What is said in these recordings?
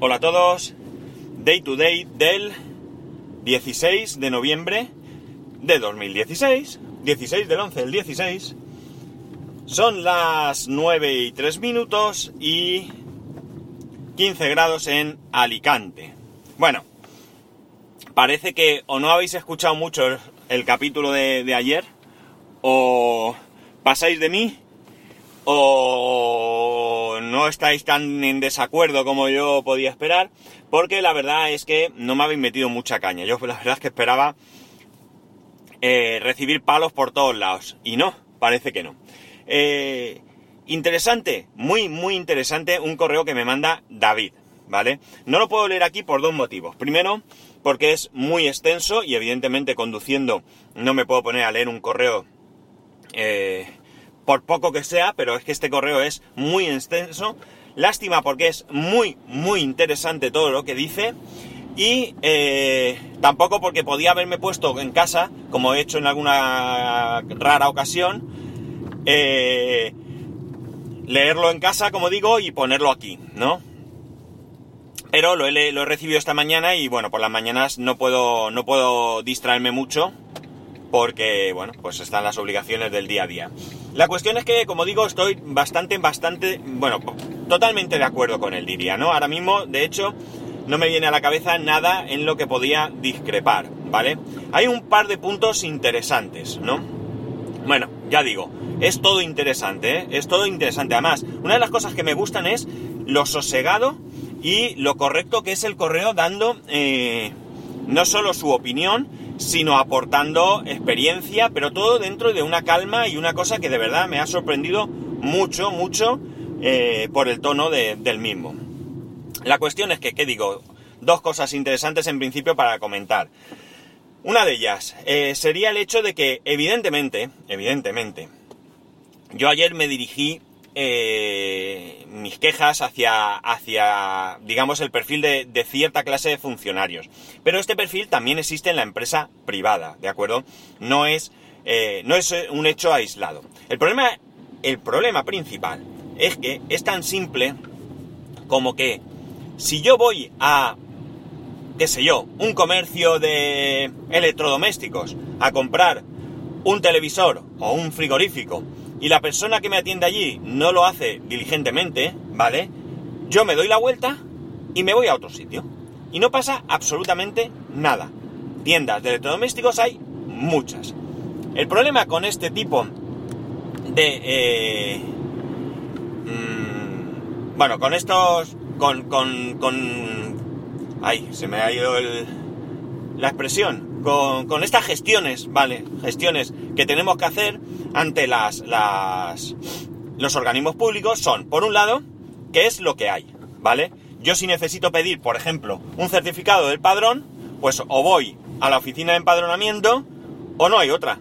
Hola a todos. Day to day del 16 de noviembre de 2016. 16 del 11 del 16. Son las 9 y 3 minutos y 15 grados en Alicante. Bueno, parece que o no habéis escuchado mucho el, el capítulo de, de ayer o pasáis de mí o no estáis tan en desacuerdo como yo podía esperar, porque la verdad es que no me habéis metido mucha caña. Yo la verdad es que esperaba eh, recibir palos por todos lados, y no, parece que no. Eh, interesante, muy, muy interesante, un correo que me manda David, ¿vale? No lo puedo leer aquí por dos motivos. Primero, porque es muy extenso y evidentemente conduciendo no me puedo poner a leer un correo... Eh, por poco que sea, pero es que este correo es muy extenso. Lástima porque es muy, muy interesante todo lo que dice. Y eh, tampoco porque podía haberme puesto en casa, como he hecho en alguna rara ocasión, eh, leerlo en casa, como digo, y ponerlo aquí, ¿no? Pero lo he, lo he, recibido esta mañana y bueno, por las mañanas no puedo, no puedo distraerme mucho porque, bueno, pues están las obligaciones del día a día. La cuestión es que, como digo, estoy bastante, bastante, bueno, totalmente de acuerdo con él, diría, ¿no? Ahora mismo, de hecho, no me viene a la cabeza nada en lo que podía discrepar, ¿vale? Hay un par de puntos interesantes, ¿no? Bueno, ya digo, es todo interesante, ¿eh? Es todo interesante. Además, una de las cosas que me gustan es lo sosegado y lo correcto que es el correo dando eh, no solo su opinión, sino aportando experiencia, pero todo dentro de una calma y una cosa que de verdad me ha sorprendido mucho, mucho eh, por el tono de, del mismo. La cuestión es que, ¿qué digo? Dos cosas interesantes en principio para comentar. Una de ellas eh, sería el hecho de que, evidentemente, evidentemente, yo ayer me dirigí eh, mis quejas hacia, hacia, digamos, el perfil de, cierta clase de funcionarios. Pero este perfil también existe en la empresa privada, ¿de acuerdo? No es, eh, no es un hecho aislado. El problema, el problema principal es que es tan simple como que si yo voy a, qué sé yo, un comercio de electrodomésticos a comprar un televisor o un frigorífico y la persona que me atiende allí no lo hace diligentemente, ¿vale? Yo me doy la vuelta y me voy a otro sitio. Y no pasa absolutamente nada. Tiendas de electrodomésticos hay muchas. El problema con este tipo de... Mmm, bueno, con estos... Con, con, con... Ay, se me ha ido el, la expresión. Con, con estas gestiones, ¿vale? Gestiones que tenemos que hacer ante las, las, los organismos públicos son, por un lado, qué es lo que hay, ¿vale? Yo si necesito pedir, por ejemplo, un certificado del padrón, pues o voy a la oficina de empadronamiento o no hay otra.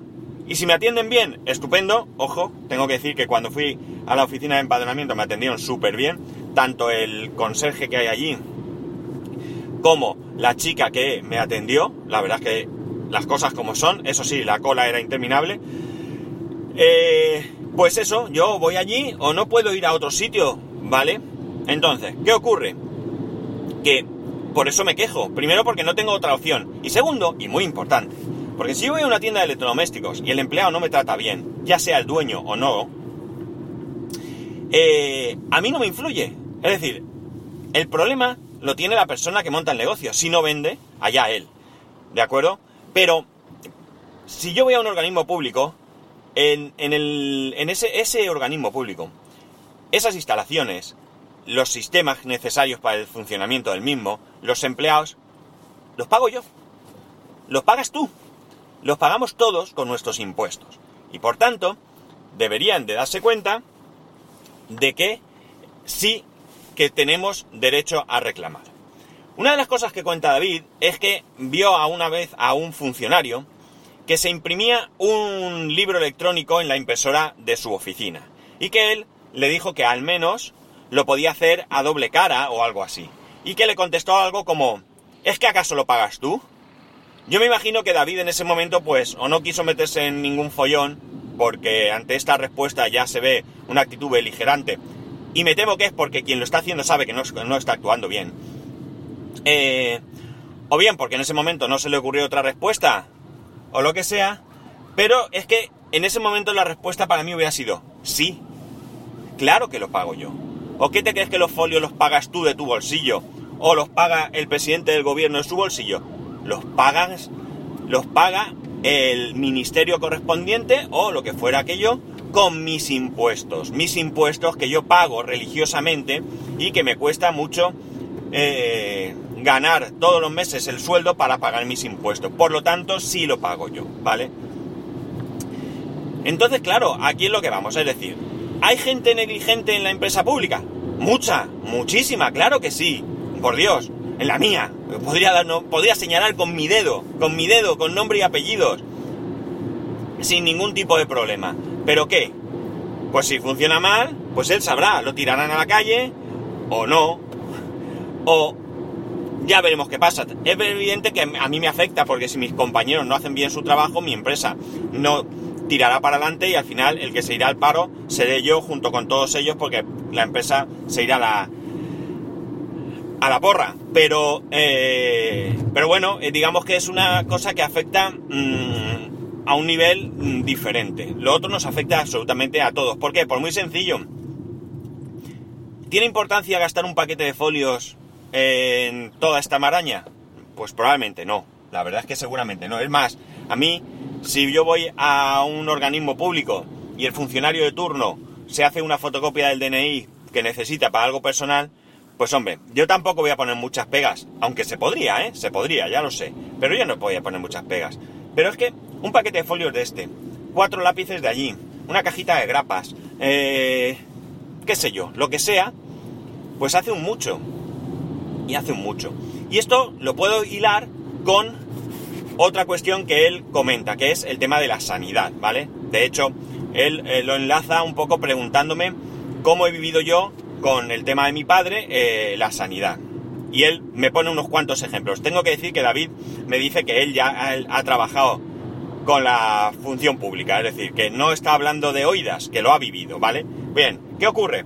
Y si me atienden bien, estupendo. Ojo, tengo que decir que cuando fui a la oficina de empadronamiento me atendieron súper bien. Tanto el conserje que hay allí como la chica que me atendió. La verdad es que las cosas como son. Eso sí, la cola era interminable. Eh, pues eso, yo voy allí o no puedo ir a otro sitio, ¿vale? Entonces, ¿qué ocurre? Que por eso me quejo. Primero porque no tengo otra opción. Y segundo, y muy importante, porque si yo voy a una tienda de electrodomésticos y el empleado no me trata bien, ya sea el dueño o no, eh, a mí no me influye. Es decir, el problema lo tiene la persona que monta el negocio. Si no vende, allá él. ¿De acuerdo? Pero si yo voy a un organismo público, en, en, el, en ese, ese organismo público, esas instalaciones, los sistemas necesarios para el funcionamiento del mismo, los empleados, los pago yo. Los pagas tú. Los pagamos todos con nuestros impuestos. Y por tanto, deberían de darse cuenta de que sí que tenemos derecho a reclamar. Una de las cosas que cuenta David es que vio a una vez a un funcionario que se imprimía un libro electrónico en la impresora de su oficina y que él le dijo que al menos lo podía hacer a doble cara o algo así. Y que le contestó algo como, ¿es que acaso lo pagas tú? Yo me imagino que David en ese momento pues o no quiso meterse en ningún follón porque ante esta respuesta ya se ve una actitud beligerante y me temo que es porque quien lo está haciendo sabe que no, no está actuando bien. Eh, o bien porque en ese momento no se le ocurrió otra respuesta, o lo que sea, pero es que en ese momento la respuesta para mí hubiera sido sí, claro que lo pago yo. ¿O qué te crees que los folios los pagas tú de tu bolsillo? ¿O los paga el presidente del gobierno de su bolsillo? Los pagas, los paga el ministerio correspondiente o lo que fuera aquello con mis impuestos. Mis impuestos que yo pago religiosamente y que me cuesta mucho eh, ganar todos los meses el sueldo para pagar mis impuestos. Por lo tanto, sí lo pago yo, ¿vale? Entonces, claro, aquí es lo que vamos, es decir, ¿hay gente negligente en la empresa pública? Mucha, muchísima, claro que sí. Por Dios, en la mía. Podría, dar, no, podría señalar con mi dedo, con mi dedo, con nombre y apellidos. Sin ningún tipo de problema. ¿Pero qué? Pues si funciona mal, pues él sabrá, lo tirarán a la calle o no. O ya veremos qué pasa. Es evidente que a mí me afecta porque si mis compañeros no hacen bien su trabajo, mi empresa no tirará para adelante y al final el que se irá al paro seré yo junto con todos ellos porque la empresa se irá a la, a la porra. Pero, eh, pero bueno, eh, digamos que es una cosa que afecta mmm, a un nivel mmm, diferente. Lo otro nos afecta absolutamente a todos. ¿Por qué? Por muy sencillo. ¿Tiene importancia gastar un paquete de folios en toda esta maraña? Pues probablemente no. La verdad es que seguramente no. Es más, a mí, si yo voy a un organismo público y el funcionario de turno se hace una fotocopia del DNI que necesita para algo personal, pues hombre, yo tampoco voy a poner muchas pegas, aunque se podría, ¿eh? Se podría, ya lo sé, pero yo no voy a poner muchas pegas. Pero es que un paquete de folios de este, cuatro lápices de allí, una cajita de grapas, eh, qué sé yo, lo que sea, pues hace un mucho. Y hace mucho. Y esto lo puedo hilar con otra cuestión que él comenta, que es el tema de la sanidad, ¿vale? De hecho, él eh, lo enlaza un poco preguntándome cómo he vivido yo con el tema de mi padre, eh, la sanidad. Y él me pone unos cuantos ejemplos. Tengo que decir que David me dice que él ya ha, trabajado con la función pública, es decir, que no está hablando de oídas, que lo ha vivido, ¿vale? Bien, ¿qué ocurre?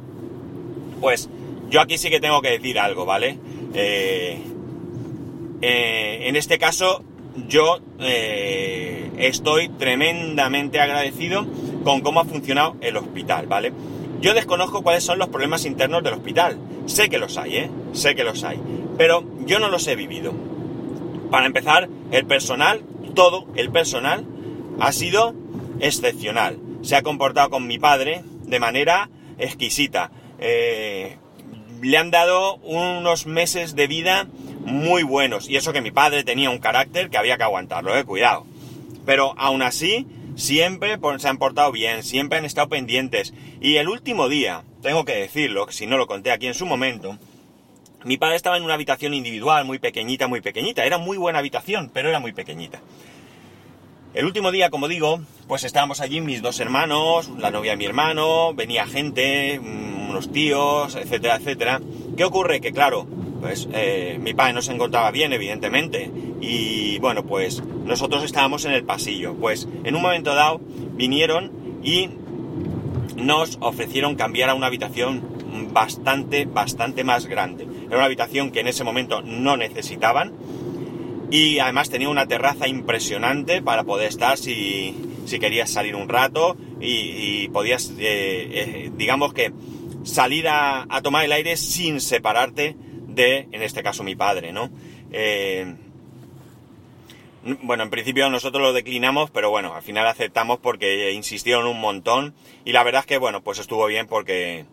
Pues yo aquí sí que tengo que decir algo, ¿vale? Eh, eh, en este caso, yo eh, estoy tremendamente agradecido con cómo ha funcionado el hospital, ¿vale? Yo desconozco cuáles son los problemas internos del hospital. Sé que los hay. Sé que los hay. Pero yo no los he vivido. Para empezar, el personal, todo el personal, ha sido excepcional. Se ha comportado con mi padre de manera exquisita. Le han dado unos meses de vida muy buenos. Y eso que mi padre tenía un carácter que había que aguantarlo, eh, cuidado. Pero aún así, siempre se han portado bien, siempre han estado pendientes. Y el último día, tengo que decirlo, si no lo conté aquí en su momento, mi padre estaba en una habitación individual, muy pequeñita, muy pequeñita. Era muy buena habitación, pero era muy pequeñita. El último día, como digo, pues estábamos allí mis dos hermanos, la novia de mi hermano, venía gente, unos tíos, etcétera, etcétera. ¿Qué ocurre? Que claro, pues eh, mi padre no se encontraba bien, evidentemente, y bueno, pues nosotros estábamos en el pasillo. Pues en un momento dado vinieron y nos ofrecieron cambiar a una habitación bastante, bastante más grande. Era una habitación que en ese momento no necesitaban y además tenía una terraza impresionante para poder estar si, si querías salir un rato y, podías, eh, eh, digamos que, salir a, tomar el aire sin separarte de, en este caso, mi padre, ¿no? Eh, bueno, en principio nosotros lo declinamos, pero bueno, al final aceptamos porque insistieron un montón y la verdad es que, bueno, pues estuvo bien porque,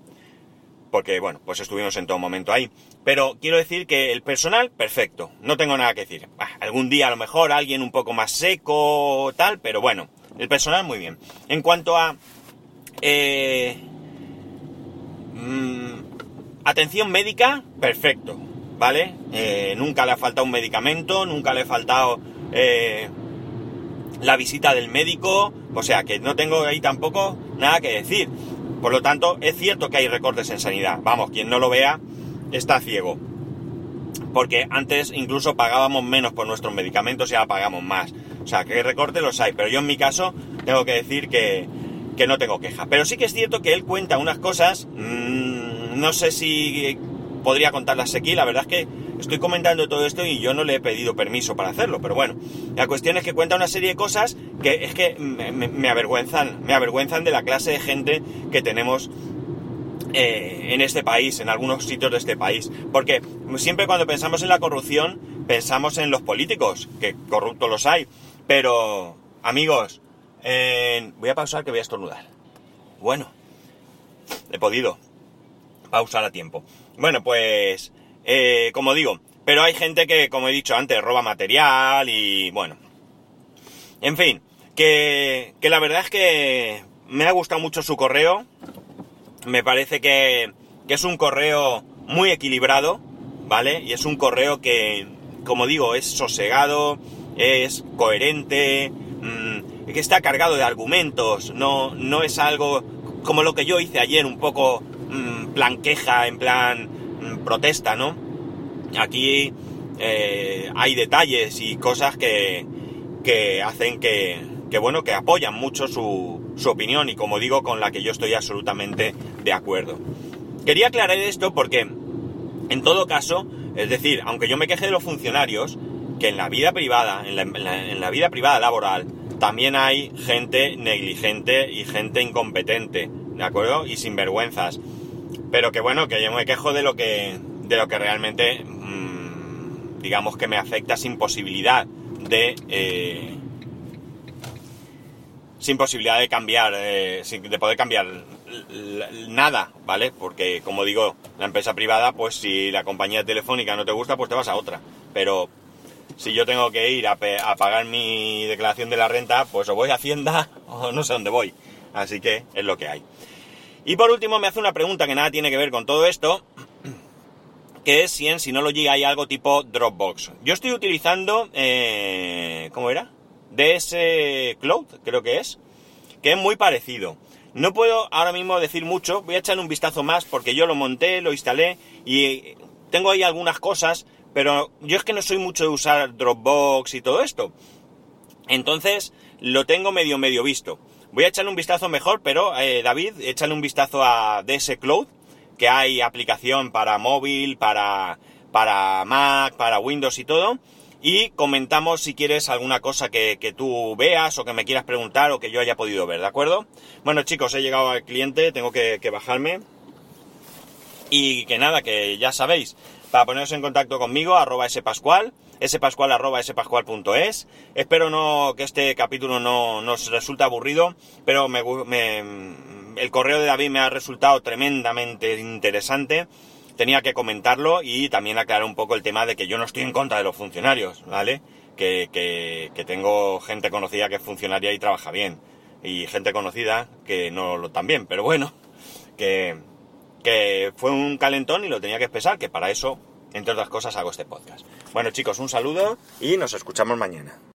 porque, bueno, pues estuvimos en todo momento ahí. Pero quiero decir que el personal, perfecto, no tengo nada que decir. Algún día a lo mejor alguien un poco más seco, tal, pero bueno, el personal muy bien. En cuanto a... Eh, atención médica, perfecto, ¿vale? Eh, nunca le ha faltado un medicamento, nunca le ha faltado eh, la visita del médico, o sea que no tengo ahí tampoco nada que decir. Por lo tanto, es cierto que hay recortes en sanidad. Vamos, quien no lo vea está ciego. Porque antes incluso pagábamos menos por nuestros medicamentos y ahora pagamos más. O sea, que recortes los hay. Pero yo en mi caso tengo que decir que, que no tengo queja. Pero sí que es cierto que él cuenta unas cosas... Mmm, no sé si podría contarlas aquí. La verdad es que estoy comentando todo esto y yo no le he pedido permiso para hacerlo, pero bueno, la cuestión es que cuenta una serie de cosas que es que me, avergüenzan, me avergüenzan de la clase de gente que tenemos eh, en este país, en algunos sitios de este país. Porque siempre cuando pensamos en la corrupción, pensamos en los políticos, que corruptos los hay. Pero, amigos, voy a pausar que voy a estornudar. Bueno, he podido pausar a tiempo. Bueno, pues, eh, como digo, pero hay gente que, como he dicho antes, roba material y bueno. En fin, que, que la verdad es que me ha gustado mucho su correo me parece que, es un correo muy equilibrado, ¿vale? Y es un correo que, como digo, es sosegado, es coherente, mm, que está cargado de argumentos, no, no es algo como lo que yo hice ayer, un poco plan queja, en plan mm, protesta, ¿no? Aquí eh, hay detalles y cosas que, que hacen que, que, bueno, que apoyan mucho su, su opinión y como digo, con la que yo estoy absolutamente de acuerdo. Quería aclarar esto porque, en todo caso, es decir, aunque yo me queje de los funcionarios, que en la vida privada, en la, vida privada laboral, también hay gente negligente y gente incompetente, ¿de acuerdo? Y sin vergüenzas. Pero que bueno, que yo me quejo de lo que, de lo que realmente, mm, digamos que me afecta sin posibilidad de, eh, sin posibilidad de cambiar, eh, de poder cambiar nada, ¿vale? Porque, como digo, la empresa privada, pues si la compañía telefónica no te gusta, pues te vas a otra. Pero si yo tengo que ir a, pagar mi declaración de la renta, pues o voy a Hacienda o no sé dónde voy. Así que es lo que hay. Y por último me hace una pregunta que nada tiene que ver con todo esto, que es si en Synology hay algo tipo Dropbox. Yo estoy utilizando, eh, ¿cómo era? DS Cloud, creo que es, que es muy parecido. No puedo ahora mismo decir mucho, voy a echar un vistazo más porque yo lo monté, lo instalé y tengo ahí algunas cosas, pero yo es que no soy mucho de usar Dropbox y todo esto. Entonces lo tengo medio medio visto. Voy a echarle un vistazo mejor, pero eh, David, échale un vistazo a DS Cloud, que hay aplicación para móvil, para, para Mac, para Windows y todo y comentamos si quieres alguna cosa que, tú veas o que me quieras preguntar o que yo haya podido ver, ¿de acuerdo? Bueno chicos, he llegado al cliente, tengo que, bajarme. Y que nada, que ya sabéis, para poneros en contacto conmigo, arroba spascual, spascual arroba spascual.es. Espero no, que este capítulo no nos resulte aburrido, pero me, el correo de David me ha resultado tremendamente interesante tenía que comentarlo y también aclarar un poco el tema de que yo no estoy en contra de los funcionarios, ¿vale? Que, tengo gente conocida que es funcionaria y trabaja bien. Y gente conocida que no lo tan bien, pero bueno, que, que fue un calentón y lo tenía que expresar, que para eso, entre otras cosas, hago este podcast. Bueno chicos, un saludo y nos escuchamos mañana.